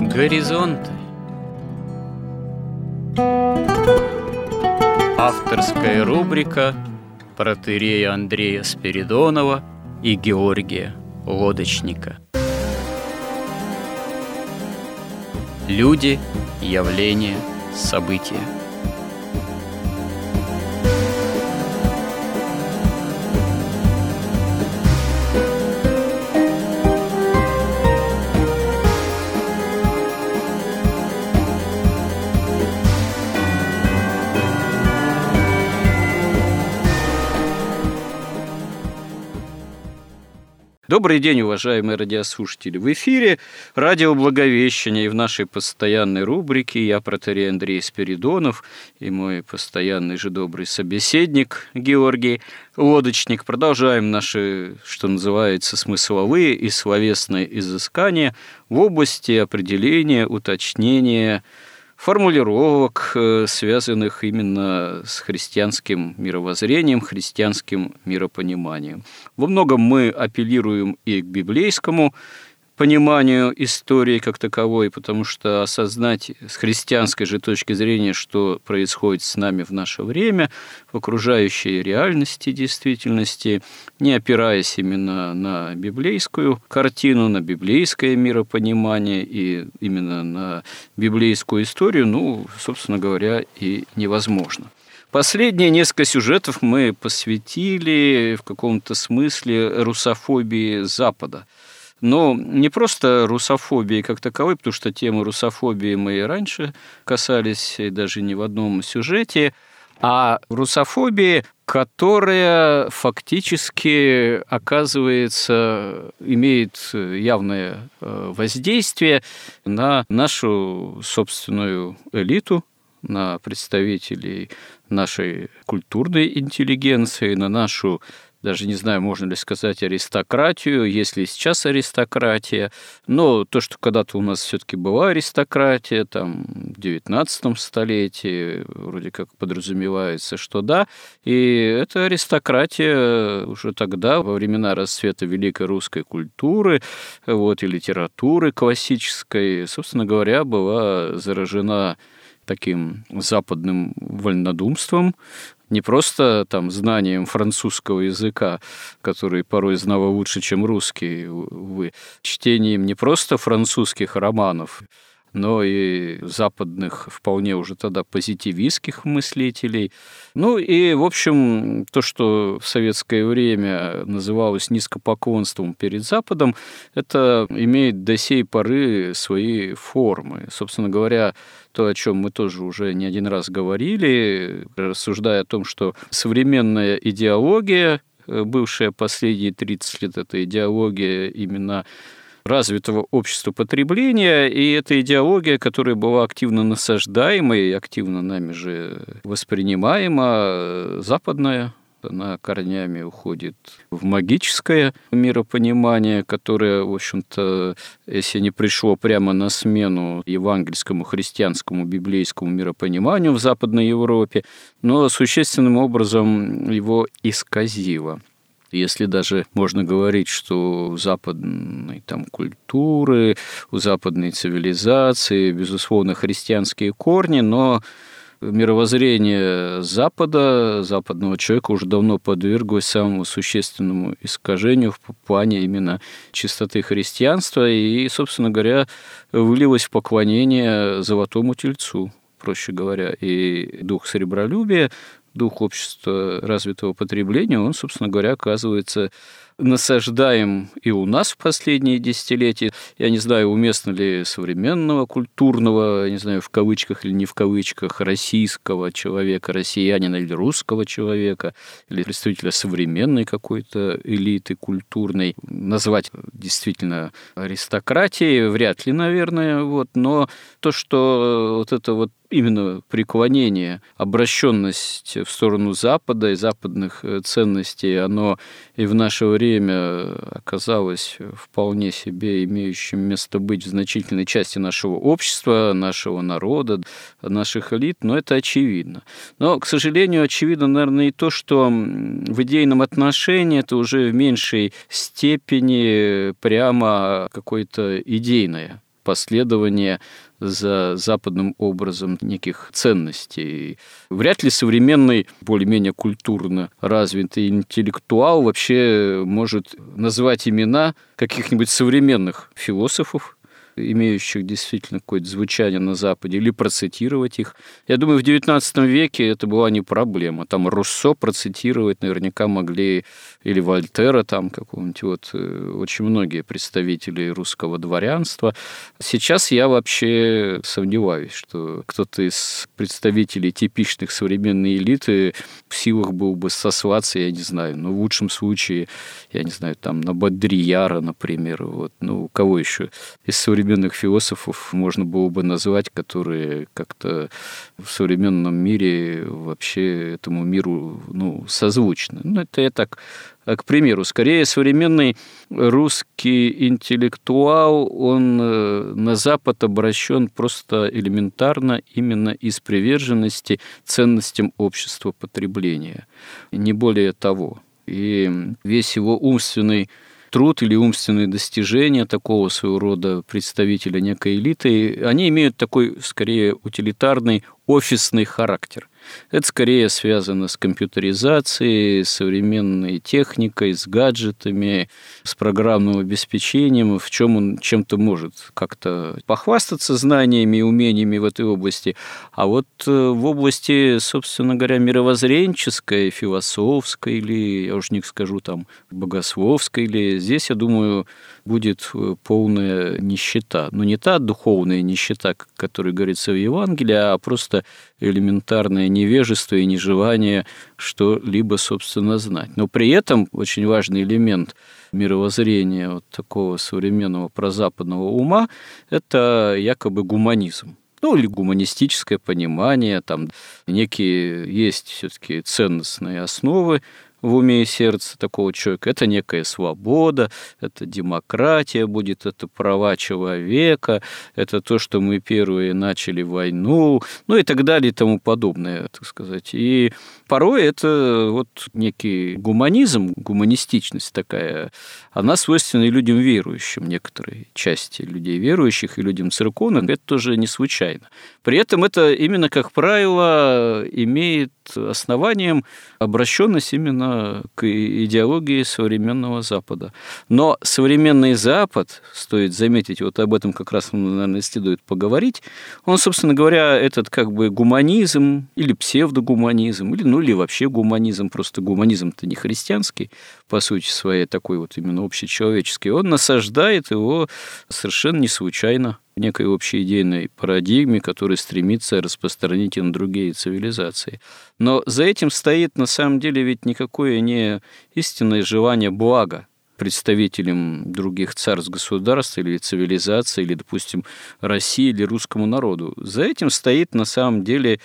Горизонты. Авторская рубрика протерея Андрея Спиридонова и Георгия Лодочника Люди, явления, события – Добрый день, уважаемые радиослушатели. В эфире радио Благовещение и в нашей постоянной рубрике я протерей Андрей Спиридонов и мой постоянный же добрый собеседник Георгий Лодочник. Продолжаем наши, что называется, смысловые и словесные изыскания в области определения, уточнения, формулировок, э, связанных именно с христианским мировоззрением, христианским миропониманием. Во многом мы апеллируем и к библейскому пониманию истории как таковой, потому что осознать с христианской же точки зрения, что происходит с нами в наше время, в окружающей реальности, действительности, не опираясь именно на библейскую картину, на библейское миропонимание и именно на библейскую историю, ну, собственно говоря, и невозможно. Последние несколько сюжетов мы посвятили в каком-то смысле русофобии Запада – но не просто русофобии как таковой, потому что темы русофобии мы и раньше касались, и даже не в одном сюжете, а русофобии, которая фактически, оказывается, имеет явное э, воздействие на нашу собственную элиту, на представителей нашей культурной интеллигенции, на нашу даже не знаю, можно ли сказать аристократию, если сейчас аристократия, но то, что когда-то у нас все-таки была аристократия, там, в 19 столетии, вроде как подразумевается, что да, и эта аристократия уже тогда, во времена расцвета великой русской культуры, вот, и литературы классической, собственно говоря, была заражена таким западным вольнодумством, не просто там знанием французского языка, который порой знал лучше, чем русский, вы, чтением не просто французских романов, но и западных вполне уже тогда позитивистских мыслителей. Ну и, в общем, то, что в советское время называлось низкопоклонством перед Западом, это имеет до сей поры свои формы. Собственно говоря, то, о чем мы тоже уже не один раз говорили, рассуждая о том, что современная идеология, э, бывшая последние 30 лет, это идеология именно развитого общества потребления, и эта идеология, которая была активно насаждаема и активно нами же воспринимаема, э, западная она корнями уходит в магическое миропонимание, которое, в общем-то, если не пришло прямо на смену евангельскому, христианскому, библейскому миропониманию в Западной Европе, но существенным образом его исказило. Если даже можно говорить, что у западной там, культуры, у западной цивилизации, безусловно, христианские корни, но мировоззрение Запада, западного человека уже давно подверглось самому существенному искажению в плане именно чистоты христианства и, собственно говоря, вылилось в поклонение золотому тельцу проще говоря, и дух серебролюбия, дух общества развитого потребления, он, собственно говоря, оказывается насаждаем и у нас в последние десятилетия. Я не знаю, уместно ли современного культурного, не знаю, в кавычках или не в кавычках, российского человека, россиянина или русского человека, или представителя современной какой-то элиты культурной, назвать действительно аристократией, вряд ли, наверное, вот, но то, что вот это вот именно преклонение, обращенность в сторону Запада и западных э, ценностей, оно и в наше время оказалось вполне себе имеющим место быть в значительной части нашего общества, нашего народа, наших элит, но это очевидно. Но, к сожалению, очевидно, наверное, и то, что в идейном отношении это уже в меньшей степени прямо какое-то идейное последование за западным образом неких ценностей. Вряд ли современный, более-менее культурно развитый интеллектуал вообще может назвать имена каких-нибудь современных философов, имеющих действительно какое-то звучание на Западе, или процитировать их. Я думаю, в XIX веке это была не проблема. Там Руссо процитировать наверняка могли, или Вольтера там какого-нибудь, вот э, очень многие представители русского дворянства. Сейчас я вообще сомневаюсь, что кто-то из представителей типичных современной элиты в силах был бы сослаться, я не знаю, но в лучшем случае, я не знаю, там на Бодрияра, например, вот, ну, кого еще из современных современных философов можно было бы назвать, которые как-то в современном мире вообще этому миру ну, созвучны. Ну, это я так а, к примеру, скорее современный русский интеллектуал, он э, на Запад обращен просто элементарно именно из приверженности ценностям общества потребления, не более того. И весь его умственный труд или умственные достижения такого своего рода представителя некой элиты, они имеют такой, скорее, утилитарный офисный характер – это скорее связано с компьютеризацией, современной техникой, с гаджетами, с программным обеспечением, в чем он чем-то может как-то похвастаться знаниями и умениями в этой области. А вот э, в области, собственно говоря, мировоззренческой, философской или, я уж не скажу, там, богословской или здесь, я думаю, будет э, полная нищета. Но не та духовная нищета, о говорится в Евангелии, а просто элементарное невежество и нежелание что-либо, собственно, знать. Но при этом очень важный элемент мировоззрения вот такого современного прозападного ума – это якобы гуманизм ну, или гуманистическое понимание, там некие есть все-таки ценностные основы в уме и сердце такого человека. Это некая свобода, это демократия будет, это права человека, это то, что мы первые начали войну, ну и так далее и тому подобное, так сказать. И порой это вот некий гуманизм, гуманистичность такая, она свойственна и людям верующим, некоторой части людей верующих и людям церковным, это тоже не случайно. При этом это именно, как правило, имеет основанием обращенность именно к идеологии современного Запада. Но современный Запад, стоит заметить, вот об этом как раз, наверное, следует поговорить, он, собственно говоря, этот как бы гуманизм или псевдогуманизм, или, ну, или вообще гуманизм, просто гуманизм-то не христианский, по сути своей, такой вот именно общечеловеческий, он насаждает его совершенно не случайно некой общей идейной парадигме, которая стремится распространить и на другие цивилизации. Но за этим стоит на самом деле ведь никакое не истинное желание блага представителям других царств, государств или цивилизации, или, допустим, России или русскому народу. За этим стоит на самом деле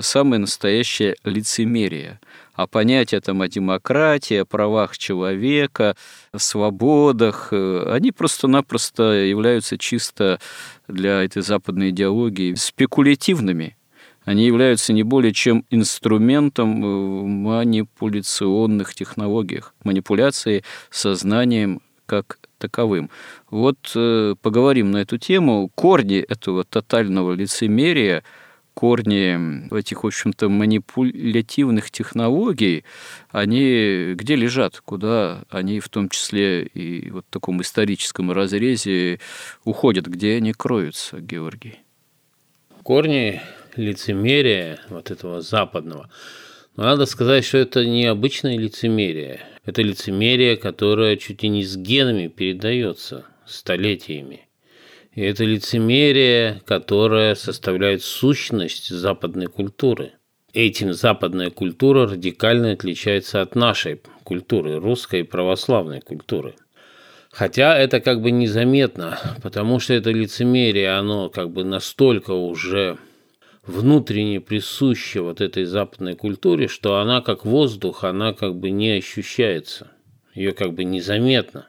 самое настоящее лицемерие. А понятия там о демократии, о правах человека, о свободах, э, они просто-напросто являются чисто для этой западной идеологии спекулятивными. Они являются не более чем инструментом в манипуляционных технологиях, манипуляции сознанием как таковым. Вот э, поговорим на эту тему. Корни этого тотального лицемерия – корни этих, в общем-то, манипулятивных технологий, они где лежат, куда они в том числе и вот в таком историческом разрезе уходят, где они кроются, Георгий? Корни лицемерия вот этого западного, но надо сказать, что это не обычное лицемерие. Это лицемерие, которое чуть и не с генами передается столетиями. И это лицемерие, которое составляет сущность западной культуры. Этим западная культура радикально отличается от нашей культуры, русской православной культуры. Хотя это как бы незаметно, потому что это лицемерие, оно как бы настолько уже внутренне присуща вот этой западной культуре, что она как воздух, она как бы не ощущается, ее как бы незаметно.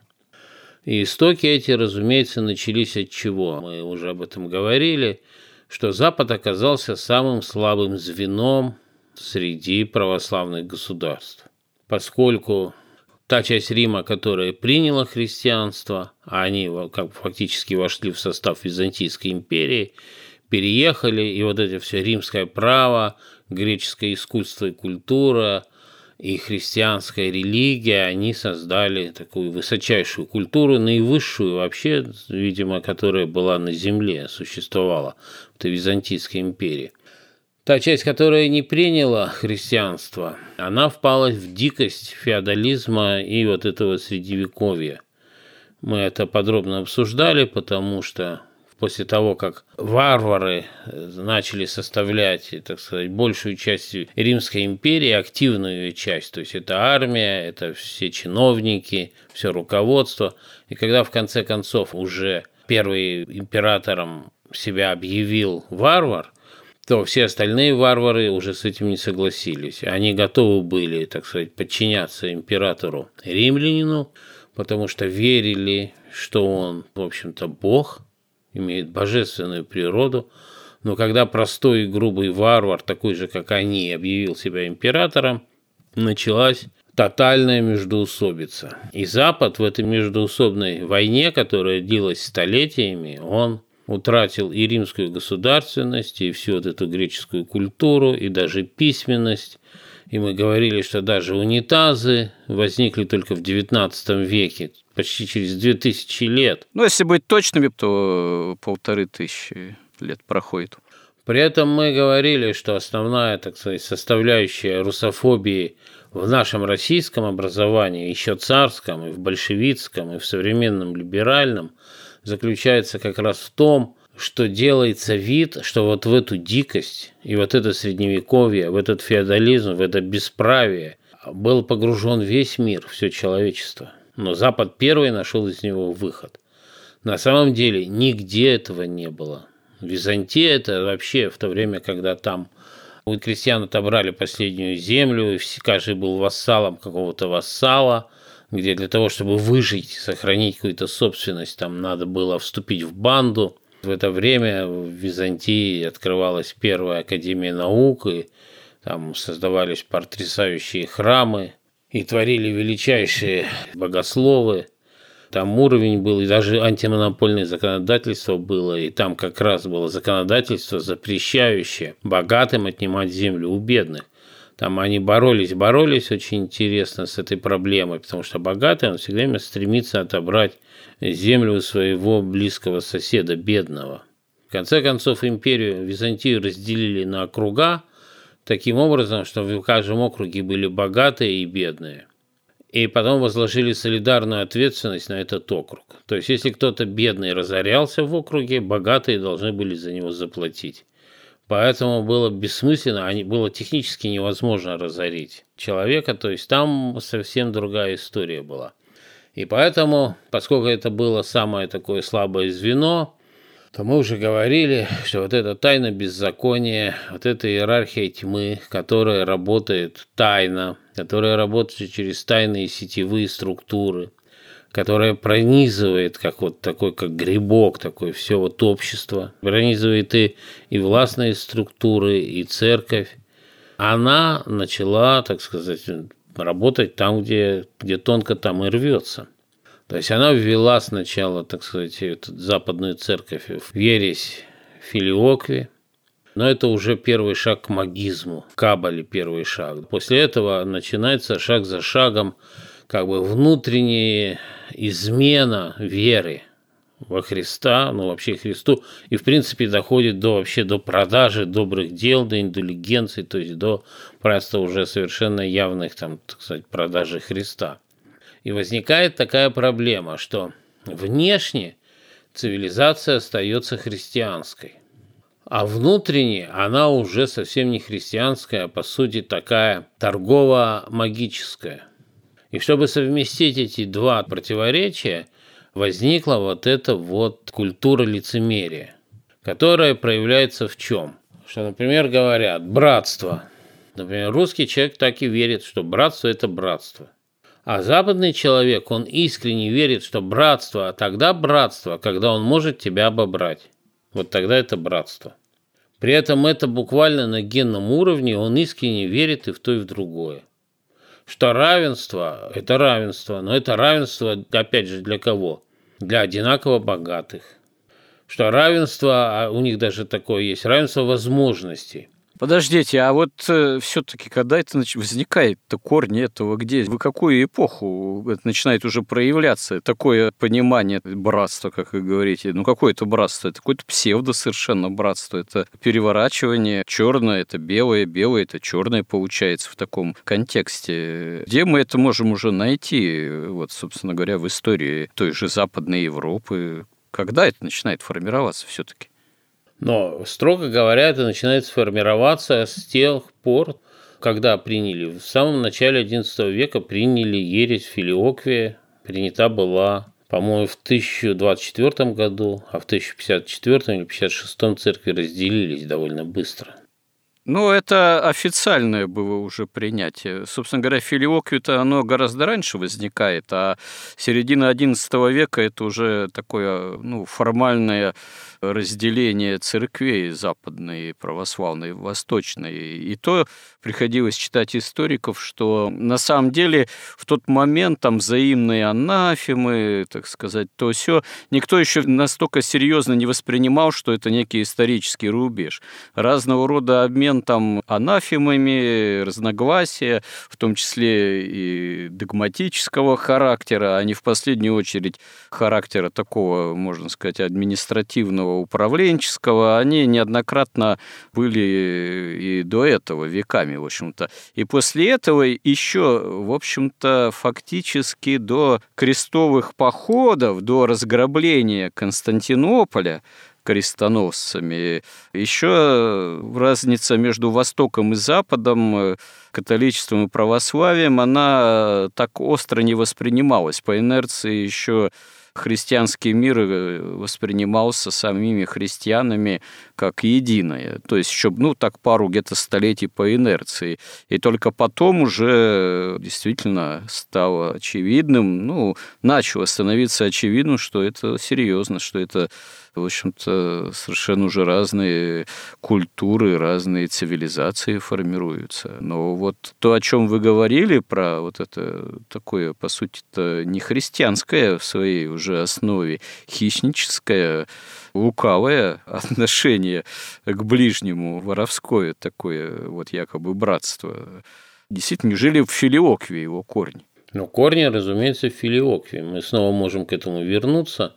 И истоки эти, разумеется, начались от чего? Мы уже об этом говорили, что Запад оказался самым слабым звеном среди православных государств, поскольку та часть Рима, которая приняла христианство, а они как фактически вошли в состав Византийской империи, переехали, и вот это все римское право, греческое искусство и культура и христианская религия, они создали такую высочайшую культуру, наивысшую вообще, видимо, которая была на земле, существовала в Византийской империи. Та часть, которая не приняла христианство, она впала в дикость феодализма и вот этого средневековья. Мы это подробно обсуждали, потому что после того, как варвары э, начали составлять, так сказать, большую часть Римской империи, активную часть, то есть это армия, это все чиновники, все руководство, и когда в конце концов уже первый императором себя объявил варвар, то все остальные варвары уже с этим не согласились. Они готовы были, так сказать, подчиняться императору римлянину, потому что верили, что он, в общем-то, бог, имеет божественную природу, но когда простой и грубый варвар, такой же, как они, объявил себя императором, началась тотальная междоусобица. И Запад в этой междоусобной войне, которая длилась столетиями, он утратил и римскую государственность, и всю вот эту греческую культуру, и даже письменность. И мы говорили, что даже унитазы возникли только в XIX веке, почти через 2000 лет. Ну, если быть точными, то полторы тысячи лет проходит. При этом мы говорили, что основная, так сказать, составляющая русофобии в нашем российском образовании, еще царском, и в большевистском, и в современном либеральном, заключается как раз в том, что делается вид, что вот в эту дикость и вот это средневековье, в этот феодализм, в это бесправие был погружен весь мир, все человечество – но Запад первый нашел из него выход. На самом деле нигде этого не было. Византия – это вообще в то время, когда там у крестьян отобрали последнюю землю, и каждый был вассалом какого-то вассала, где для того, чтобы выжить, сохранить какую-то собственность, там надо было вступить в банду. В это время в Византии открывалась первая академия наук, и там создавались потрясающие храмы, и творили величайшие богословы. Там уровень был, и даже антимонопольное законодательство было, и там как раз было законодательство, запрещающее богатым отнимать землю у бедных. Там они боролись, боролись очень интересно с этой проблемой, потому что богатый, он всегда время стремится отобрать землю своего близкого соседа, бедного. В конце концов, империю Византию разделили на округа – таким образом, что в каждом округе были богатые и бедные. И потом возложили солидарную ответственность на этот округ. То есть, если кто-то бедный разорялся в округе, богатые должны были за него заплатить. Поэтому было бессмысленно, а было технически невозможно разорить человека, то есть там совсем другая история была. И поэтому, поскольку это было самое такое слабое звено, то мы уже говорили, что вот эта тайна беззакония, вот эта иерархия тьмы, которая работает тайно, которая работает через тайные сетевые структуры, которая пронизывает, как вот такой, как грибок, такое все вот общество, пронизывает и, и властные структуры, и церковь, она начала, так сказать, работать там, где, где тонко там и рвется. То есть она ввела сначала, так сказать, эту западную церковь в ересь филиокви, но это уже первый шаг к магизму, к кабале первый шаг. После этого начинается шаг за шагом как бы внутренняя измена веры во Христа, ну вообще Христу, и в принципе доходит до вообще до продажи добрых дел, до индулигенции, то есть до просто уже совершенно явных там, так сказать, продажи Христа. И возникает такая проблема, что внешне цивилизация остается христианской, а внутренне она уже совсем не христианская, а по сути такая торгово-магическая. И чтобы совместить эти два противоречия, возникла вот эта вот культура лицемерия, которая проявляется в чем? что, например, говорят «братство». Например, русский человек так и верит, что братство – это братство. А западный человек, он искренне верит, что братство, а тогда братство, когда он может тебя обобрать. Вот тогда это братство. При этом это буквально на генном уровне, он искренне верит и в то, и в другое. Что равенство – это равенство, но это равенство, опять же, для кого? Для одинаково богатых. Что равенство, а у них даже такое есть, равенство возможностей – Подождите, а вот э, все-таки, когда это возникает-то корни этого где? В какую эпоху это начинает уже проявляться? Такое понимание братства, как вы говорите. Ну, какое это братство? Это какое-то псевдо совершенно братство. Это переворачивание. Черное – это белое, белое – это черное получается в таком контексте. Где мы это можем уже найти, вот, собственно говоря, в истории той же Западной Европы? Когда это начинает формироваться все-таки? Но, строго говоря, это начинает сформироваться с тех пор, когда приняли. В самом начале XI века приняли ересь филиоквия, принята была, по-моему, в 1024 году, а в 1054 или 1056 церкви разделились довольно быстро. Ну, это официальное было уже принятие. Собственно говоря, филиоквию-то оно гораздо раньше возникает, а середина XI века – это уже такое ну, формальное разделение церквей западной, православной, восточной. И то приходилось читать историков, что на самом деле в тот момент там взаимные анафемы, так сказать, то все, никто еще настолько серьезно не воспринимал, что это некий исторический рубеж. Разного рода обмен там анафемами, разногласия, в том числе и догматического характера, а не в последнюю очередь характера такого, можно сказать, административного управленческого, они неоднократно были и до этого веками, в общем-то. И после этого еще, в общем-то, фактически до крестовых походов, до разграбления Константинополя, крестоносцами. Еще разница между Востоком и Западом, католичеством и православием, она так остро не воспринималась. По инерции еще христианский мир э, воспринимался самими христианами как единое. То есть еще, ну, так пару где-то столетий по инерции. И только потом уже действительно стало очевидным, ну, начало становиться очевидным, что это серьезно, что это в общем-то, совершенно уже разные культуры, разные цивилизации формируются. Но вот то, о чем вы говорили, про вот это такое, по сути-то, не христианское в своей уже основе, хищническое, лукавое отношение к ближнему, воровское такое вот якобы братство. Действительно, неужели в филиокве его корни? Ну, корни, разумеется, в филиокве. Мы снова можем к этому вернуться.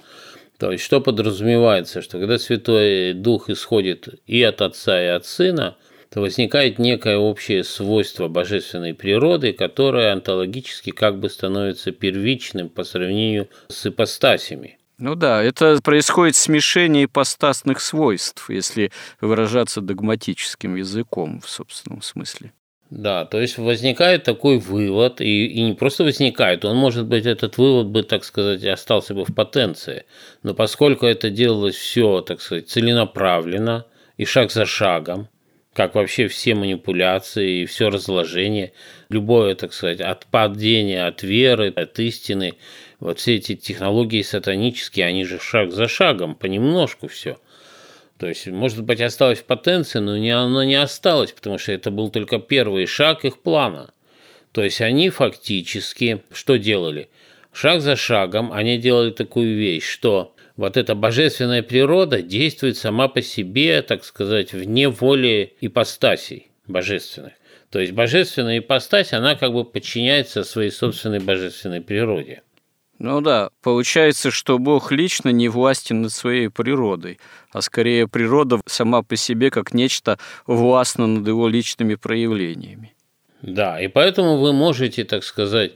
То есть, что подразумевается, что когда Святой Дух исходит и от Отца, и от Сына, то возникает некое общее свойство божественной природы, которое онтологически как бы становится первичным по сравнению с ипостасями. Ну да, это происходит смешение ипостасных свойств, если выражаться догматическим языком в собственном смысле. Да, то есть возникает такой вывод, и, и не просто возникает, он, может быть, этот вывод бы, так сказать, остался бы в потенции. Но поскольку это делалось все, так сказать, целенаправленно и шаг за шагом, как вообще все манипуляции и все разложение, любое, так сказать, отпадение от веры, от истины, вот все эти технологии сатанические, они же шаг за шагом, понемножку все – то есть, может быть, осталось в потенции, но не, оно не осталось, потому что это был только первый шаг их плана. То есть они фактически что делали? Шаг за шагом они делали такую вещь, что вот эта божественная природа действует сама по себе, так сказать, вне воли ипостасей божественных. То есть божественная ипостась, она как бы подчиняется своей собственной божественной природе. Ну да, получается, что Бог лично не властен над своей природой, а скорее природа сама по себе как нечто властно над его личными проявлениями. Да, и поэтому вы можете, так сказать,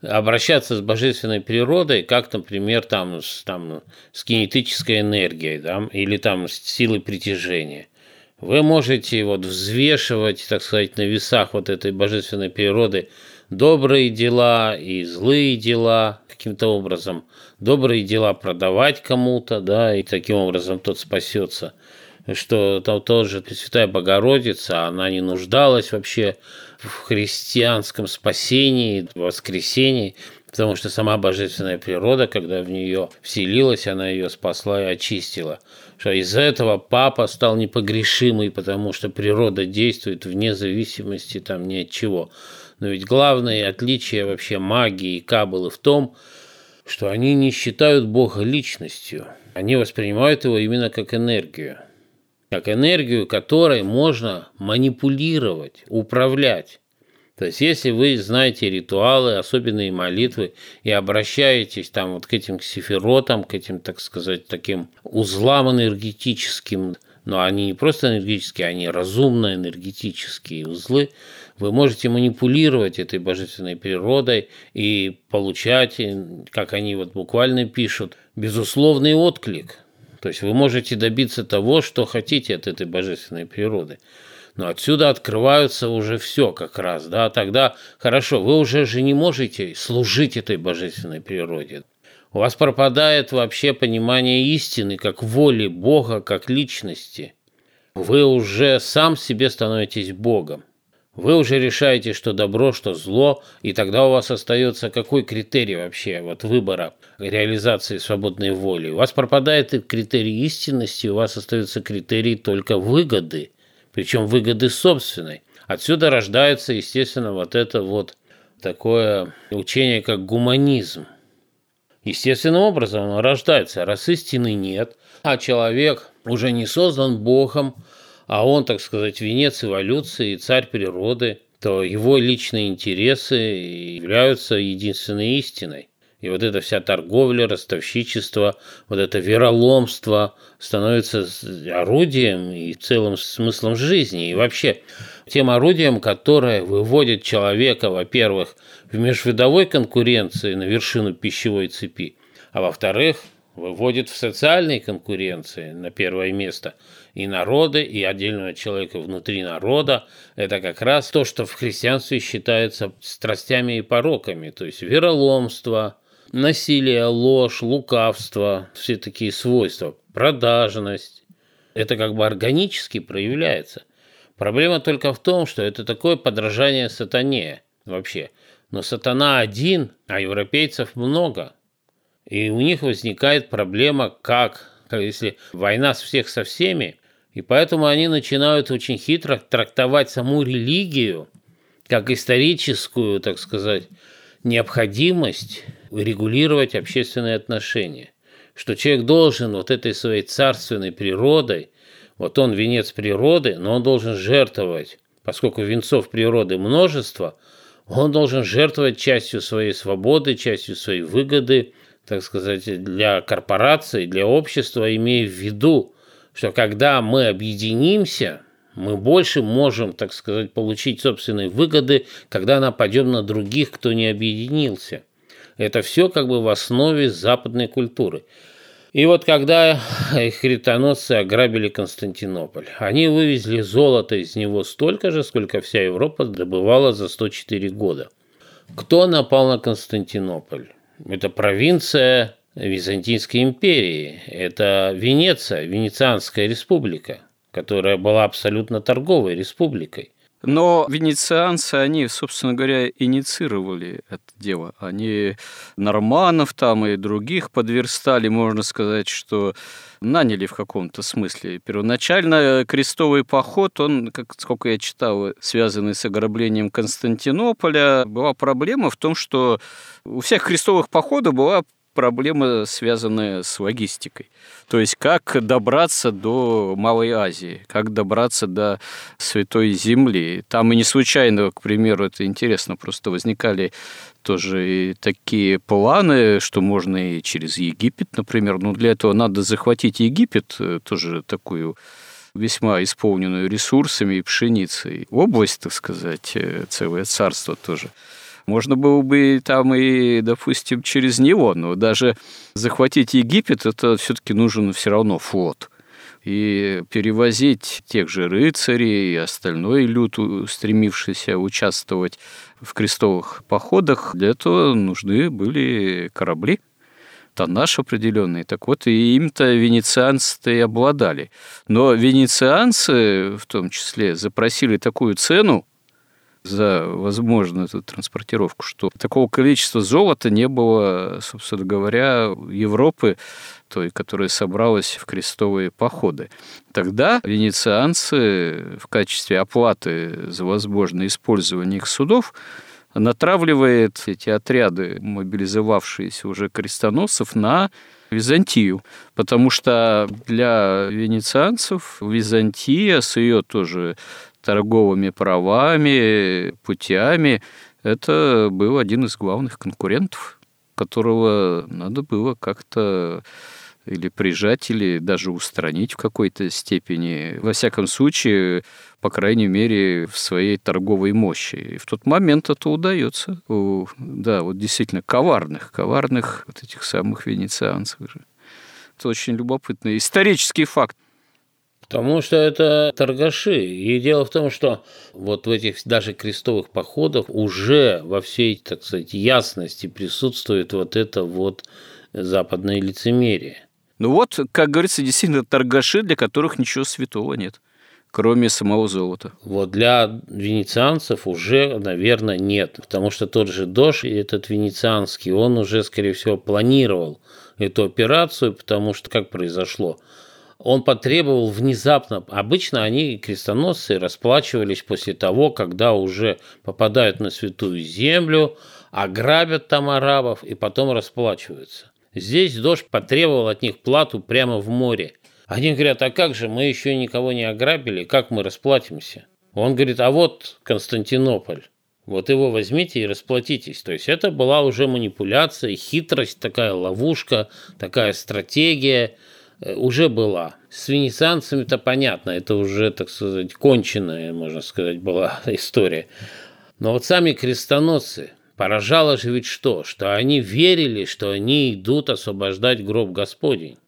обращаться с божественной природой, как, например, там, с, там, с кинетической энергией да, или там, с силой притяжения. Вы можете вот взвешивать, так сказать, на весах вот этой божественной природы добрые дела и злые дела каким-то образом, добрые дела продавать кому-то, да, и таким образом тот спасется. что там тоже Пресвятая Богородица, она не нуждалась вообще в христианском спасении, воскресении, потому что сама божественная природа, когда в нее вселилась, она ее спасла и очистила. Что из-за этого папа стал непогрешимый, потому что природа действует вне зависимости там ни от чего. Но ведь главное отличие вообще магии и каббалы в том, что они не считают Бога личностью. Они воспринимают его именно как энергию как энергию, которой можно манипулировать, управлять. То есть, если вы знаете ритуалы, особенные молитвы, и обращаетесь там вот к этим сифиротам, к этим, так сказать, таким узлам энергетическим, но они не просто энергетические, они разумно энергетические узлы, вы можете манипулировать этой божественной природой и получать, как они вот буквально пишут, безусловный отклик – то есть вы можете добиться того, что хотите от этой божественной природы. Но отсюда открываются уже все как раз. Да? Тогда хорошо, вы уже же не можете служить этой божественной природе. У вас пропадает вообще понимание истины, как воли Бога, как личности. Вы уже сам себе становитесь Богом. Вы уже решаете, что добро, что зло, и тогда у вас остается какой критерий вообще вот выбора реализации свободной воли. У вас пропадает критерий истинности, у вас остается критерий только выгоды, причем выгоды собственной. Отсюда рождается, естественно, вот это вот такое учение, как гуманизм. Естественным образом оно рождается, раз истины нет, а человек уже не создан Богом, а он, так сказать, венец эволюции, царь природы, то его личные интересы являются единственной истиной. И вот эта вся торговля, ростовщичество, вот это вероломство становится орудием и целым смыслом жизни. И вообще тем орудием, которое выводит человека, во-первых, в межвидовой конкуренции на вершину пищевой цепи, а во-вторых, выводит в социальной конкуренции на первое место – и народы, и отдельного человека внутри народа. Это как раз то, что в христианстве считается страстями и пороками, то есть вероломство, насилие, ложь, лукавство, все такие свойства, продажность. Это как бы органически проявляется. Проблема только в том, что это такое подражание сатане вообще. Но сатана один, а европейцев много. И у них возникает проблема, как, если война с всех со всеми, и поэтому они начинают очень хитро трактовать саму религию как историческую, так сказать, необходимость регулировать общественные отношения. Что человек должен вот этой своей царственной природой, вот он венец природы, но он должен жертвовать, поскольку венцов природы множество, он должен жертвовать частью своей свободы, частью своей выгоды, так сказать, для корпорации, для общества, имея в виду, что когда мы объединимся, мы больше можем, так сказать, получить собственные выгоды, когда нападем на других, кто не объединился. Это все как бы в основе западной культуры. И вот когда хритоносцы ограбили Константинополь, они вывезли золото из него столько же, сколько вся Европа добывала за 104 года. Кто напал на Константинополь? Это провинция Византийской империи. Это Венеция, Венецианская республика, которая была абсолютно торговой республикой. Но венецианцы, они, собственно говоря, инициировали это дело. Они норманов там и других подверстали, можно сказать, что наняли в каком-то смысле. Первоначально крестовый поход, он, как, сколько я читал, связанный с ограблением Константинополя, была проблема в том, что у всех крестовых походов была проблема, связанная с логистикой. То есть как добраться до Малой Азии, как добраться до Святой Земли. Там и не случайно, к примеру, это интересно, просто возникали тоже и такие планы, что можно и через Египет, например. Но для этого надо захватить Египет, э, тоже такую весьма исполненную ресурсами и пшеницей. Область, так сказать, э, целое царство тоже. Можно было бы там и, допустим, через него, но даже захватить Египет, это все-таки нужен все равно флот. И перевозить тех же рыцарей и остальной люд, стремившийся участвовать в крестовых походах, для этого нужны были корабли. тоннаж определенный. Так вот, и им-то венецианцы-то и обладали. Но венецианцы, в том числе, запросили такую цену, за возможную эту транспортировку, что такого количества золота не было, собственно говоря, Европы, той, которая собралась в крестовые походы. Тогда венецианцы в качестве оплаты за возможное использование их судов натравливает эти отряды, мобилизовавшиеся уже крестоносцев, на Византию, потому что для венецианцев Византия с ее тоже торговыми правами, путями, это был один из главных конкурентов, которого надо было как-то или прижать, или даже устранить в какой-то степени. Во всяком случае, по крайней мере, в своей торговой мощи. И в тот момент это удается у, да, вот действительно коварных, коварных вот этих самых венецианцев. Это очень любопытный исторический факт. Потому что это торгаши. И дело в том, что вот в этих даже крестовых походах уже во всей, так сказать, ясности присутствует вот это вот западное лицемерие. Ну вот, как говорится, действительно торгаши, для которых ничего святого нет кроме самого золота. Вот для венецианцев уже, наверное, нет, потому что тот же Дош, этот венецианский, он уже, скорее всего, планировал эту операцию, потому что как произошло – он потребовал внезапно. Обычно они, крестоносцы, расплачивались после того, когда уже попадают на святую землю, ограбят там арабов и потом расплачиваются. Здесь дождь потребовал от них плату прямо в море. Они говорят, а как же, мы еще никого не ограбили, как мы расплатимся? Он говорит, а вот Константинополь. Вот его возьмите и расплатитесь. То есть это была уже манипуляция, хитрость, такая ловушка, такая стратегия – уже была. С венецианцами-то понятно, это уже, так сказать, конченная, можно сказать, была история. Но вот сами крестоносцы, поражало же ведь что? Что они верили, что они идут освобождать гроб Господень.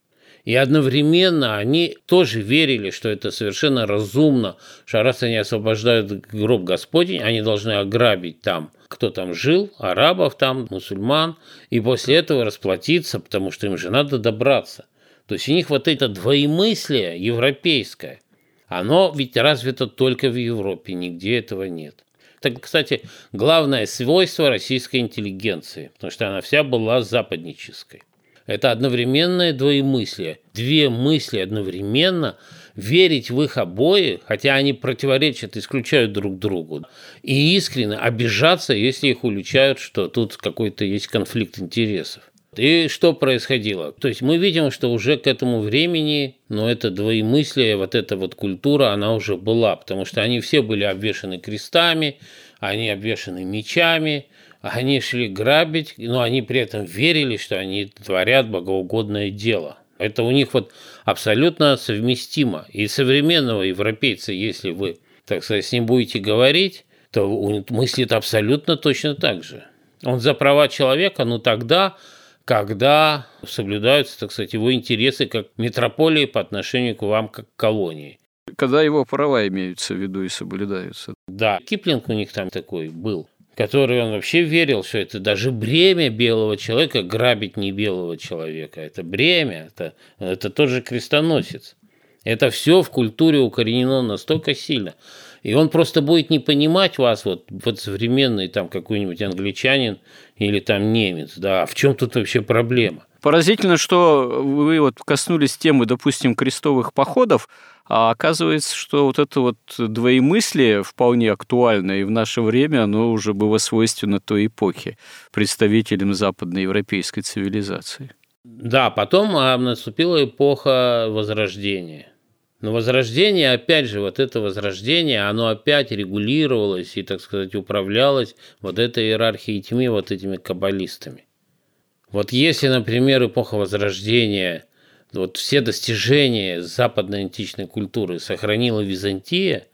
И одновременно они тоже верили, что это совершенно разумно, что раз они освобождают гроб Господень, они должны ограбить там, кто там жил, арабов там, мусульман, и после этого расплатиться, потому что им же надо добраться. То есть у них вот это двоемыслие европейское, оно ведь развито только в Европе, нигде этого нет. Это, кстати, главное свойство российской интеллигенции, потому что она вся была западнической. Это одновременное двоемыслие. Две мысли одновременно, верить в их обои, хотя они противоречат, исключают друг другу, и искренне обижаться, если их уличают, что тут какой-то есть конфликт интересов. И что происходило? То есть мы видим, что уже к этому времени, но ну, это двоемыслие, вот эта вот культура, она уже была, потому что они все были обвешаны крестами, они обвешаны мечами, они шли грабить, но они при этом верили, что они творят богоугодное дело. Это у них вот абсолютно совместимо. И современного европейца, если вы, так сказать, с ним будете говорить, то он мыслит абсолютно точно так же. Он за права человека, но тогда когда соблюдаются, так сказать, его интересы как метрополии по отношению к вам как к колонии. Когда его права имеются в виду и соблюдаются. Да, Киплинг у них там такой был, который он вообще верил, что это даже бремя белого человека грабить не белого человека. Это бремя, это, это тот же крестоносец. Это все в культуре укоренено настолько сильно. И он просто будет не понимать вас, вот, вот современный там какой-нибудь англичанин или там немец, да, в чем тут вообще проблема? Поразительно, что вы вот коснулись темы, допустим, крестовых походов, а оказывается, что вот это вот двоемыслие вполне актуально, и в наше время оно уже было свойственно той эпохе представителям западноевропейской цивилизации. Да, потом а, наступила эпоха Возрождения. Но возрождение, опять же, вот это возрождение, оно опять регулировалось и, так сказать, управлялось вот этой иерархией тьмы, вот этими каббалистами. Вот если, например, эпоха Возрождения, вот все достижения западной античной культуры сохранила Византия,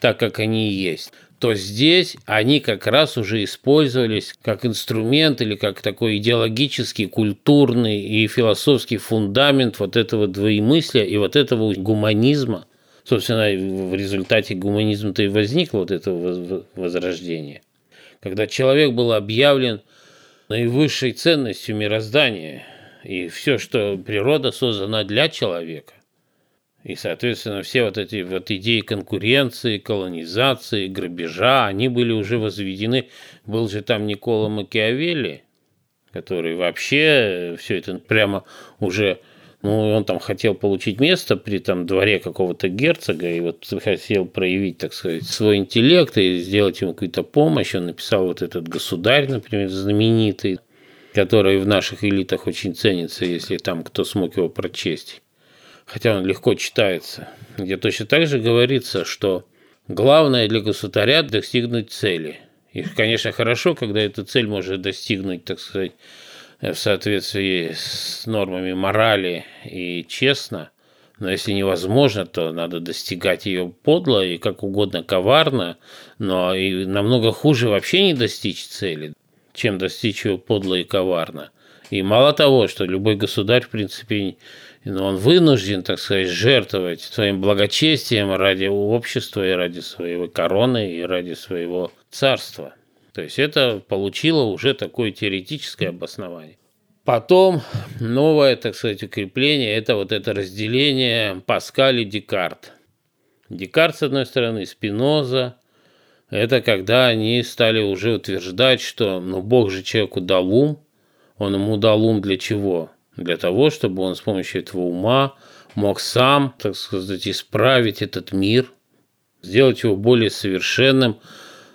так как они и есть, то здесь они как раз уже использовались как инструмент или как такой идеологический, культурный и философский фундамент вот этого двоемыслия и вот этого гуманизма. Собственно, в результате гуманизма-то и возникло вот это возрождение. Когда человек был объявлен наивысшей ценностью мироздания, И все, что природа создана для человека. И, соответственно, все вот эти вот идеи конкуренции, колонизации, грабежа, они были уже возведены. Был же там Никола Макиавелли, который вообще все это прямо уже ну, он там хотел получить место при там дворе какого-то герцога, и вот хотел проявить, так сказать, свой интеллект и сделать ему какую-то помощь. Он написал вот этот государь, например, знаменитый, который в наших элитах очень ценится, если там кто смог его прочесть. Хотя он легко читается. Где точно так же говорится, что главное для государя достигнуть цели. И, конечно, хорошо, когда эта цель может достигнуть, так сказать, в соответствии с нормами морали и честно, но если невозможно, то надо достигать ее подло и как угодно коварно, но и намного хуже вообще не достичь цели, чем достичь ее подло и коварно. И мало того, что любой государь, в принципе, ну, он вынужден, так сказать, жертвовать своим благочестием ради общества и ради своей короны и ради своего царства. То есть это получило уже такое теоретическое обоснование. Потом новое, так сказать, укрепление – это вот это разделение Паскаль и Декарт. Декарт, с одной стороны, Спиноза – это когда они стали уже утверждать, что ну, Бог же человеку дал ум, он ему дал ум для чего? Для того, чтобы он с помощью этого ума мог сам, так сказать, исправить этот мир, сделать его более совершенным –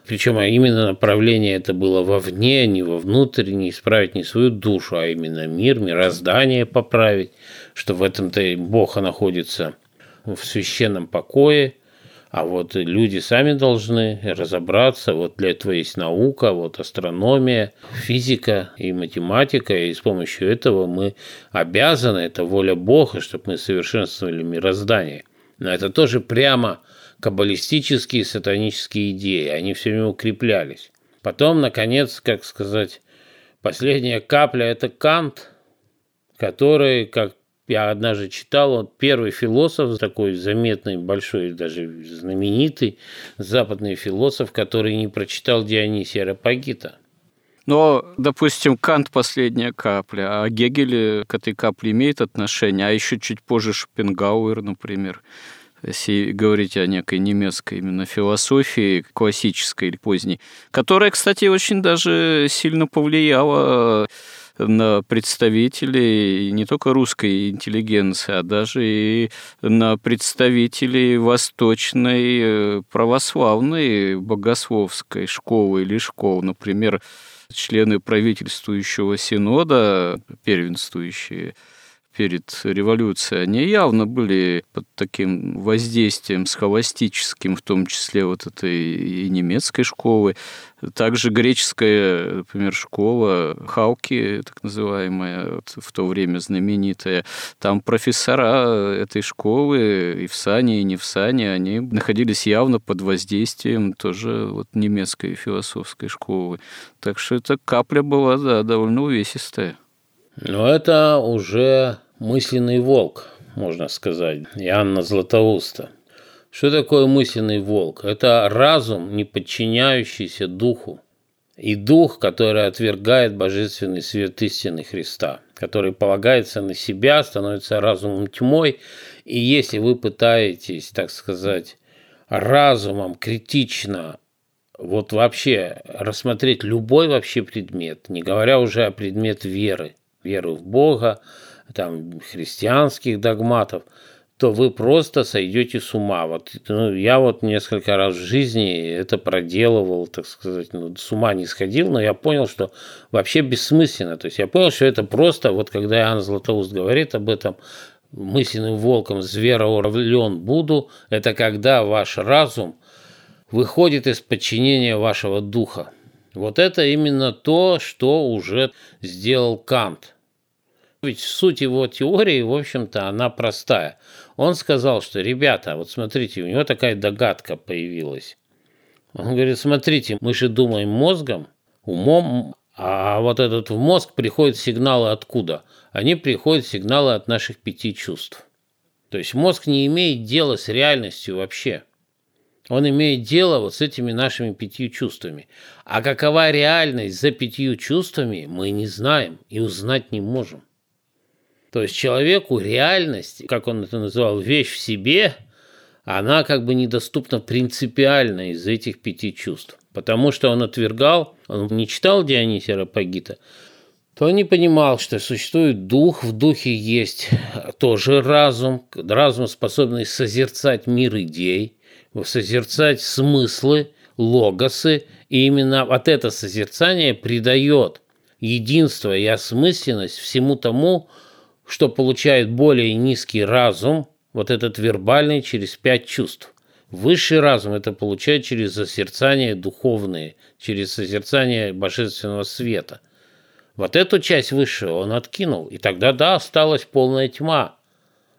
причем а именно направление это было вовне, не вовнутрь, не исправить не свою душу, а именно мир, мироздание поправить, что в этом-то и Бог находится в священном покое, а вот люди сами должны разобраться, вот для этого есть наука, вот астрономия, физика и математика, и с помощью этого мы обязаны, это воля Бога, чтобы мы совершенствовали мироздание. Но это тоже прямо каббалистические сатанические идеи, они все время укреплялись. Потом, наконец, как сказать, последняя капля – это Кант, который, как я однажды читал, он первый философ, такой заметный, большой, даже знаменитый западный философ, который не прочитал Дионисия Рапагита. Но, допустим, Кант последняя капля, а Гегель к этой капле имеет отношение, а еще чуть позже Шопенгауэр, например если говорить о некой немецкой именно философии, классической или поздней, которая, кстати, очень даже сильно повлияла на представителей не только русской интеллигенции, а даже и на представителей восточной э, православной богословской школы или школ. Например, члены правительствующего синода, первенствующие перед революцией, они явно были под таким воздействием схоластическим, в том числе вот этой и немецкой школы. Также греческая, например, школа Халки, так называемая, в то время знаменитая, там профессора этой школы и в Сане, и не в Сане, они находились явно под воздействием тоже вот немецкой философской школы. Так что эта капля была, да, довольно увесистая. Но это уже мысленный волк, можно сказать, Иоанна Златоуста. Что такое мысленный волк? Это разум, не подчиняющийся духу. И дух, который отвергает божественный свет истины Христа, который полагается на себя, становится разумом тьмой. И если вы пытаетесь, так сказать, разумом критично вот вообще рассмотреть любой вообще предмет, не говоря уже о предмет веры, веры в Бога, там, христианских догматов, то вы просто сойдете с ума. Вот, ну, я вот несколько раз в жизни это проделывал, так сказать, ну, с ума не сходил, но я понял, что вообще бессмысленно. То есть я понял, что это просто, вот когда Иоанн Златоуст говорит об этом, мысленным волком звероуравлен буду, это когда ваш разум выходит из подчинения вашего духа. Вот это именно то, что уже сделал Кант. Ведь суть его теории, в общем-то, она простая. Он сказал, что, ребята, вот смотрите, у него такая догадка появилась. Он говорит, смотрите, мы же думаем мозгом, умом, а вот этот в мозг приходят сигналы откуда? Они приходят сигналы от наших пяти чувств. То есть мозг не имеет дела с реальностью вообще. Он имеет дело вот с этими нашими пятью чувствами. А какова реальность за пятью чувствами, мы не знаем и узнать не можем. То есть человеку реальность, как он это называл, вещь в себе, она как бы недоступна принципиально из этих пяти чувств. Потому что он отвергал, он не читал Дионисия Рапагита, то он не понимал, что существует дух, в духе есть тоже разум, разум, способный созерцать мир идей, созерцать смыслы, логосы, и именно вот это созерцание придает единство и осмысленность всему тому, что получает более низкий разум, вот этот вербальный через пять чувств. Высший разум это получает через созерцание духовное, через созерцание божественного света – вот эту часть высшего он откинул, и тогда, да, осталась полная тьма.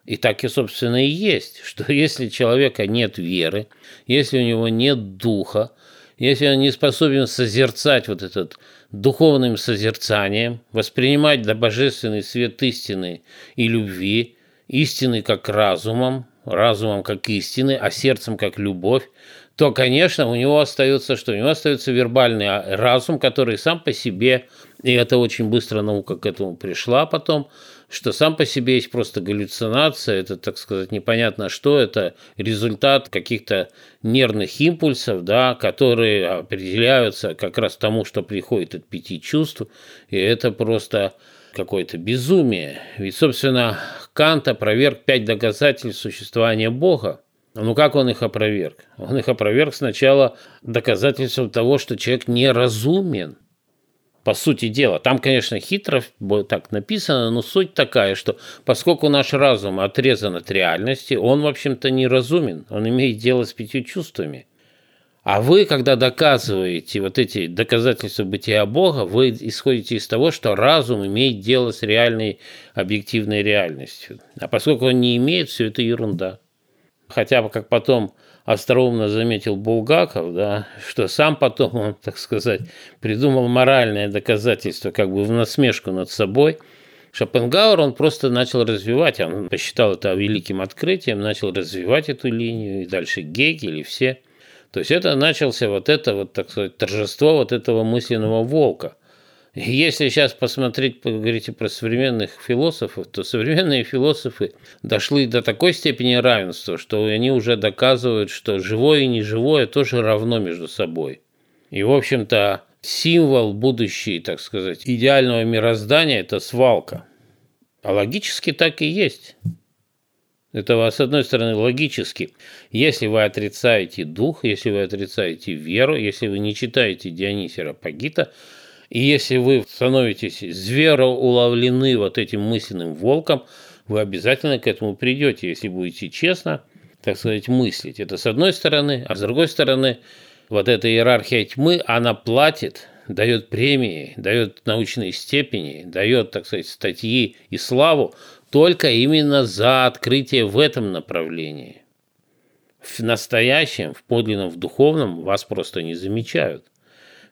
И так и, собственно, и есть, что если у человека нет веры, если у него нет духа, если он не способен созерцать вот этот духовным созерцанием, воспринимать да божественный свет истины и любви, истины как разумом, разумом как истины, а сердцем как любовь, то, конечно, у него остается что? У него остается вербальный разум, который сам по себе и это очень быстро наука к этому пришла потом, что сам по себе есть просто галлюцинация, это, так сказать, непонятно что, это результат каких-то нервных импульсов, да, которые определяются как раз тому, что приходит от пяти чувств, и это просто какое-то безумие. Ведь, собственно, Кант опроверг пять доказательств существования Бога. Ну как он их опроверг? Он их опроверг сначала доказательством того, что человек неразумен – по сути дела. Там, конечно, хитро так написано, но суть такая, что поскольку наш разум отрезан от реальности, он, в общем-то, неразумен, он имеет дело с пятью чувствами. А вы, когда доказываете вот эти доказательства бытия Бога, вы исходите из того, что разум имеет дело с реальной объективной реальностью. А поскольку он не имеет, все это ерунда. Хотя бы как потом остроумно заметил Булгаков, да, что сам потом он, так сказать, придумал моральное доказательство как бы в насмешку над собой. Шопенгауэр он просто начал развивать, он посчитал это великим открытием, начал развивать эту линию, и дальше Гегель и все. То есть это начался вот это вот, так сказать, торжество вот этого мысленного волка. Если сейчас посмотреть, поговорите про современных философов, то современные философы дошли до такой степени равенства, что они уже доказывают, что живое и неживое тоже равно между собой. И, в общем-то, символ будущей, так сказать, идеального мироздания – это свалка. А логически так и есть. Это, с одной стороны, логически. Если вы отрицаете дух, если вы отрицаете веру, если вы не читаете Дионисия Рапагита – и если вы становитесь звероуловлены вот этим мысленным волком, вы обязательно к этому придете, если будете честно, так сказать, мыслить. Это с одной стороны, а с другой стороны, вот эта иерархия тьмы, она платит, дает премии, дает научные степени, дает, так сказать, статьи и славу только именно за открытие в этом направлении. В настоящем, в подлинном, в духовном вас просто не замечают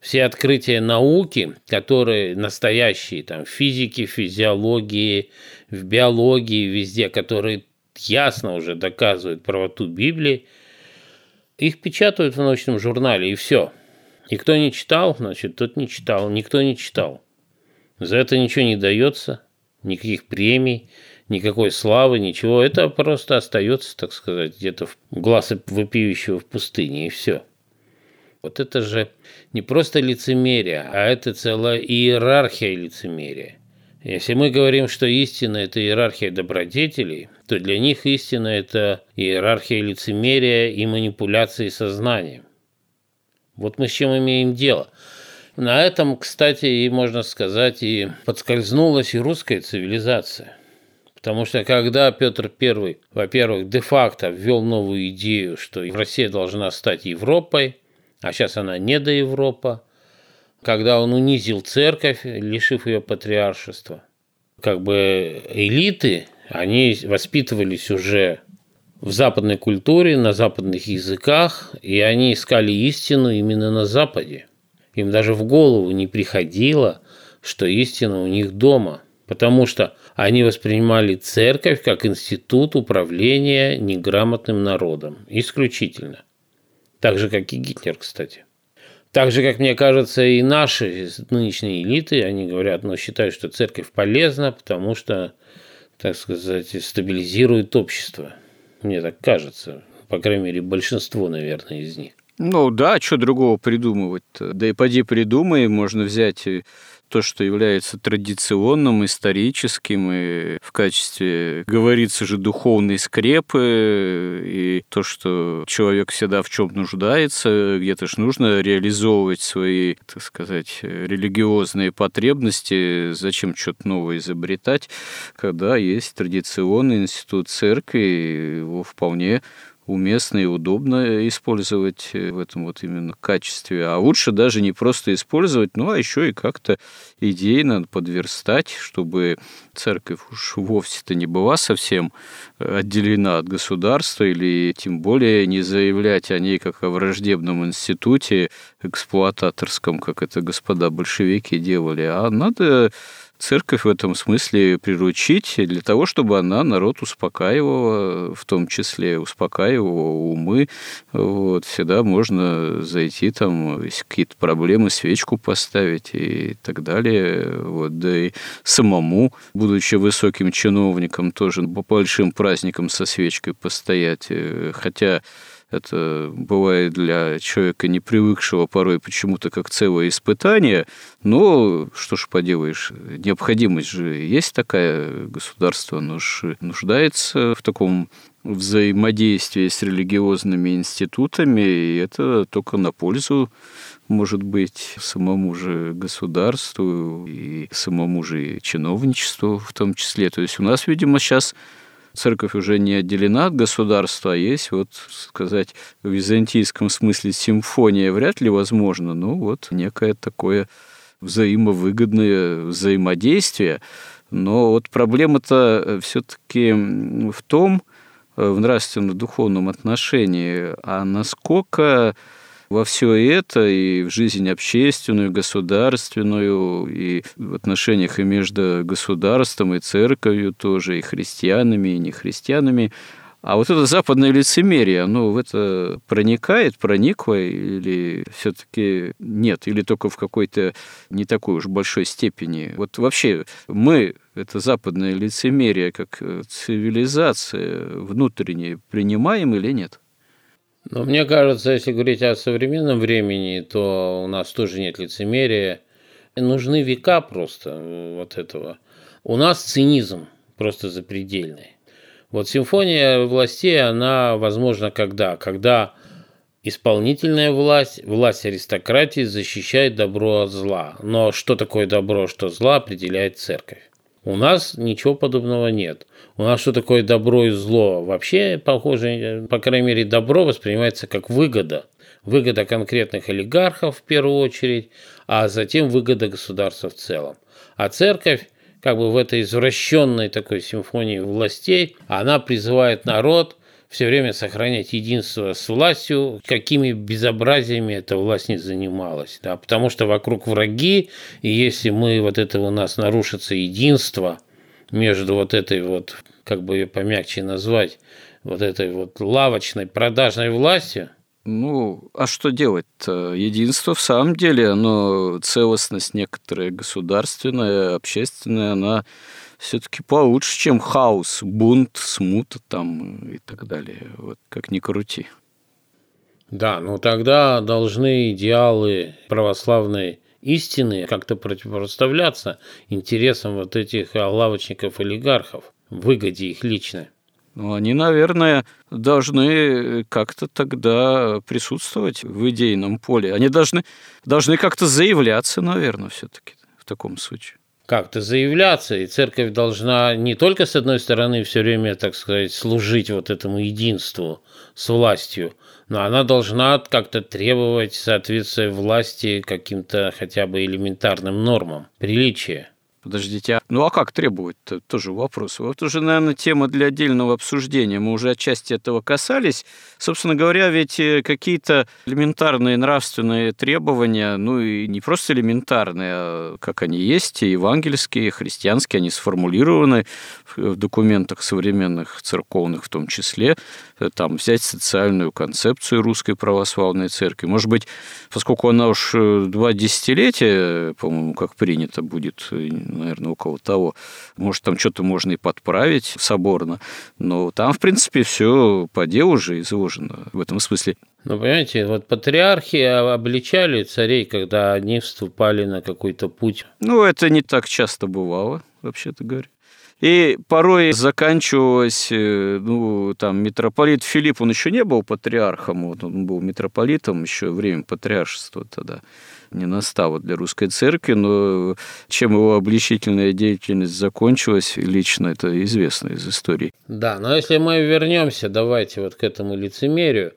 все открытия науки, которые настоящие, там, в физике, физиологии, в биологии, везде, которые ясно уже доказывают правоту Библии, их печатают в научном журнале, и все. И кто не читал, значит, тот не читал, никто не читал. За это ничего не дается, никаких премий, никакой славы, ничего. Это просто остается, так сказать, где-то в глаз выпивающего в пустыне, и все. Вот это же не просто лицемерие, а это целая иерархия лицемерия. Если мы говорим, что истина – это иерархия добродетелей, то для них истина – это иерархия лицемерия и манипуляции сознанием. Вот мы с чем имеем дело. На этом, кстати, и можно сказать, и подскользнулась и русская цивилизация. Потому что когда Петр I, во-первых, де-факто ввел новую идею, что Россия должна стать Европой – а сейчас она не до Европа, когда он унизил церковь, лишив ее патриаршества. Как бы элиты, они воспитывались уже в западной культуре, на западных языках, и они искали истину именно на Западе. Им даже в голову не приходило, что истина у них дома, потому что они воспринимали церковь как институт управления неграмотным народом, исключительно. Так же, как и Гитлер, кстати. Так же, как мне кажется, и наши нынешние элиты, они говорят, но ну, считают, что церковь полезна, потому что так сказать, стабилизирует общество. Мне так кажется. По крайней мере, большинство, наверное, из них. Ну да, что другого придумывать-то? Да и поди придумай, можно взять то, что является традиционным, историческим, и в качестве, говорится же, духовной скрепы, и то, что человек всегда в чем нуждается, где-то же нужно реализовывать свои, так сказать, религиозные потребности, зачем что-то новое изобретать, когда есть традиционный институт церкви, его вполне уместно и удобно использовать э, в этом вот именно качестве. А лучше даже не просто использовать, ну, а еще и как-то идейно подверстать, чтобы церковь уж вовсе-то не была совсем э, отделена от государства, или тем более не заявлять о ней как о враждебном институте эксплуататорском, как это господа большевики делали, а надо церковь в этом смысле приручить для того, чтобы она народ успокаивала, в том числе успокаивала умы. Вот, всегда можно зайти там, какие-то проблемы, свечку поставить и так далее. Вот, да и самому, будучи высоким чиновником, тоже по большим праздникам со свечкой постоять. Хотя это бывает для человека, не привыкшего порой почему-то как целое испытание. Но что ж поделаешь, необходимость же есть такая, государство нуждается в таком взаимодействии с религиозными институтами, и это только на пользу может быть, самому же государству и самому же чиновничеству в том числе. То есть у нас, видимо, сейчас церковь уже не отделена от государства, а есть, вот сказать, в византийском смысле симфония вряд ли возможно, но вот некое такое взаимовыгодное взаимодействие. Но вот проблема-то все-таки в том, э, в нравственно-духовном отношении, а насколько во все это и в жизнь общественную, государственную, и в отношениях и между государством и церковью тоже, и христианами, и нехристианами. А вот это западное лицемерие, оно в это проникает, проникло или все-таки нет, или только в какой-то не такой уж большой степени. Вот вообще мы это западное лицемерие как цивилизация внутренняя принимаем или нет? Но мне кажется, если говорить о современном времени, то у нас тоже нет лицемерия. Нужны века просто э, вот этого. У нас цинизм просто запредельный. Вот симфония властей, она возможна когда? Когда исполнительная власть, власть аристократии защищает добро от зла. Но что такое добро, что зла, определяет церковь. У нас ничего подобного нет. У нас что такое добро и зло? Вообще, похоже, по крайней мере, добро воспринимается как выгода. Выгода конкретных олигархов в первую очередь, а затем выгода государства в целом. А церковь, как бы в этой извращенной такой симфонии властей, она призывает народ все время сохранять единство с властью, какими безобразиями эта власть не занималась. Да? Потому что вокруг враги, и если мы вот это у нас нарушится единство между вот этой вот, как бы ее помягче назвать, вот этой вот лавочной продажной властью, ну, а что делать-то? Единство в самом деле, оно целостность некоторая государственная, общественная, она все-таки получше, чем хаос, бунт, смута там и так далее. Вот как ни крути. Да, ну тогда должны идеалы православной истины как-то противопоставляться интересам вот этих лавочников-олигархов, выгоде их личной. Ну, они, наверное, должны как-то тогда присутствовать в идейном поле. Они должны, должны как-то заявляться, наверное, все-таки в таком случае как-то заявляться, и церковь должна не только, с одной стороны, все время, так сказать, служить вот этому единству с властью, но она должна как-то требовать соответствия власти каким-то хотя бы элементарным нормам приличия. Подождите, а, ну а как требовать-то? Тоже вопрос. Вот уже, наверное, тема для отдельного обсуждения. Мы уже отчасти этого касались. Собственно говоря, ведь э, какие-то элементарные нравственные требования, ну и не просто элементарные, а как они есть, и евангельские, и христианские, они сформулированы в документах современных церковных в том числе. Э, там взять социальную концепцию русской православной церкви. Может быть, поскольку она уж э, два десятилетия, по-моему, как принято будет наверное, около того. Может, там что-то можно и подправить соборно, но там, в принципе, все по делу же изложено в этом смысле. Ну, понимаете, вот патриархи обличали царей, когда они вступали на какой-то путь. Ну, это не так часто бывало, вообще-то говоря. И порой заканчивалось, э, ну, там, митрополит Филипп, он еще не был патриархом, вот он был митрополитом еще время патриаршества тогда не настало для русской церкви, но чем его обличительная деятельность закончилась, лично это известно из истории. Да, но если мы вернемся, давайте вот к этому лицемерию,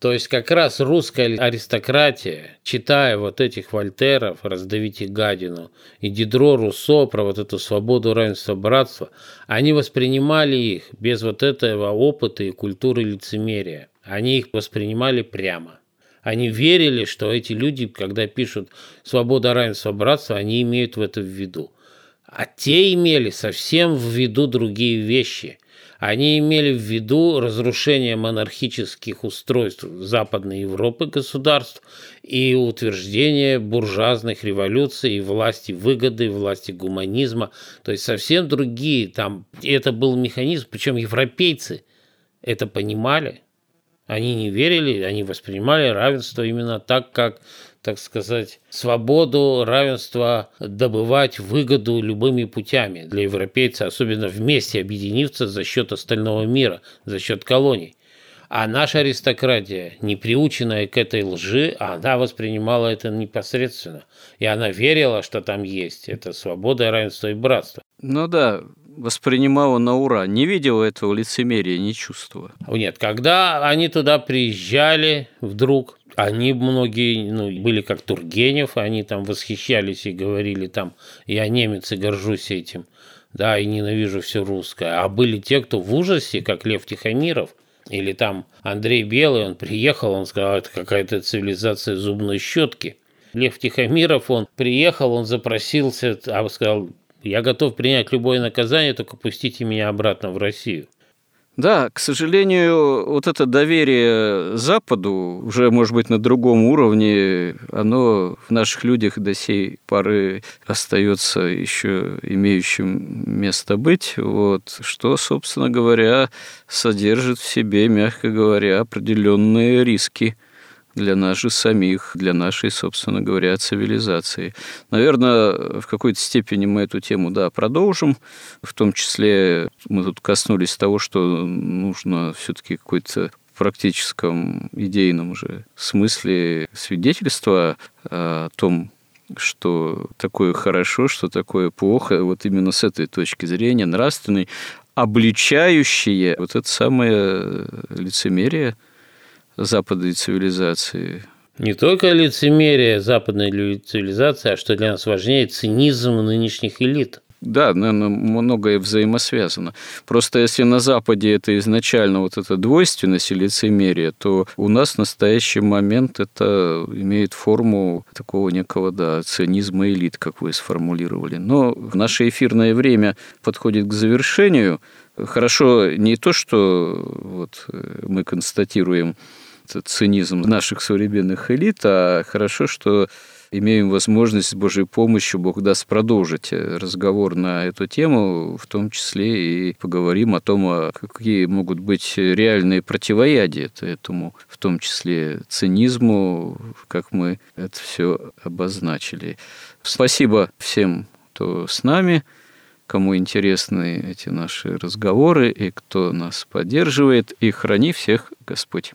то есть как раз русская аристократия, читая вот этих Вольтеров, «Раздавите гадину» и Дидро Руссо про вот эту свободу, равенство, братство, они воспринимали их без вот этого опыта и культуры лицемерия. Они их воспринимали прямо. Они верили, что эти люди, когда пишут «свобода, равенство, братство», они имеют в это в виду. А те имели совсем в виду другие вещи – они имели в виду разрушение монархических устройств Западной Европы государств и утверждение буржуазных революций власти выгоды, власти гуманизма. То есть совсем другие там. Это был механизм, причем европейцы это понимали. Они не верили, они воспринимали равенство именно так, как так сказать, свободу, равенство, добывать выгоду любыми путями для европейца, особенно вместе объединиться за счет остального мира, за счет колоний. А наша аристократия, не приученная к этой лжи, она воспринимала это непосредственно. И она верила, что там есть. Это свобода, равенство и братство. Ну да, воспринимала на ура, не видела этого лицемерия, не чувствовала. Нет, когда они туда приезжали вдруг, они многие ну, были как Тургенев, они там восхищались и говорили там, я немец и горжусь этим, да, и ненавижу все русское. А были те, кто в ужасе, как Лев Тихомиров, или там Андрей Белый, он приехал, он сказал, это какая-то цивилизация зубной щетки. Лев Тихомиров, он приехал, он запросился, а сказал, я готов принять любое наказание, только пустите меня обратно в Россию. Да, к сожалению, вот это доверие Западу уже, может быть, на другом уровне, оно в наших людях до сей поры остается еще имеющим место быть, вот, что, собственно говоря, содержит в себе, мягко говоря, определенные риски – для нас же самих, для нашей, собственно говоря, цивилизации. Наверное, в какой-то степени мы эту тему, да, продолжим. В том числе мы тут коснулись того, что нужно все-таки какой-то практическом идейном уже смысле свидетельства о том, что такое хорошо, что такое плохо, вот именно с этой точки зрения нравственной, обличающие вот это самое лицемерие – западной цивилизации. Не только лицемерие западной цивилизации, а что для нас важнее, цинизм нынешних элит. Да, наверное, многое взаимосвязано. Просто если на Западе это изначально вот эта двойственность и лицемерие, то у нас в настоящий момент это имеет форму такого некого, да, цинизма элит, как вы сформулировали. Но в наше эфирное время подходит к завершению. Хорошо не то, что вот мы констатируем цинизм наших современных элит, а хорошо, что имеем возможность с Божьей помощью, Бог даст продолжить разговор на эту тему, в том числе и поговорим о том, а какие могут быть реальные противоядия этому, в том числе цинизму, как мы это все обозначили. Спасибо всем, кто с нами кому интересны эти наши разговоры и кто нас поддерживает, и храни всех Господь.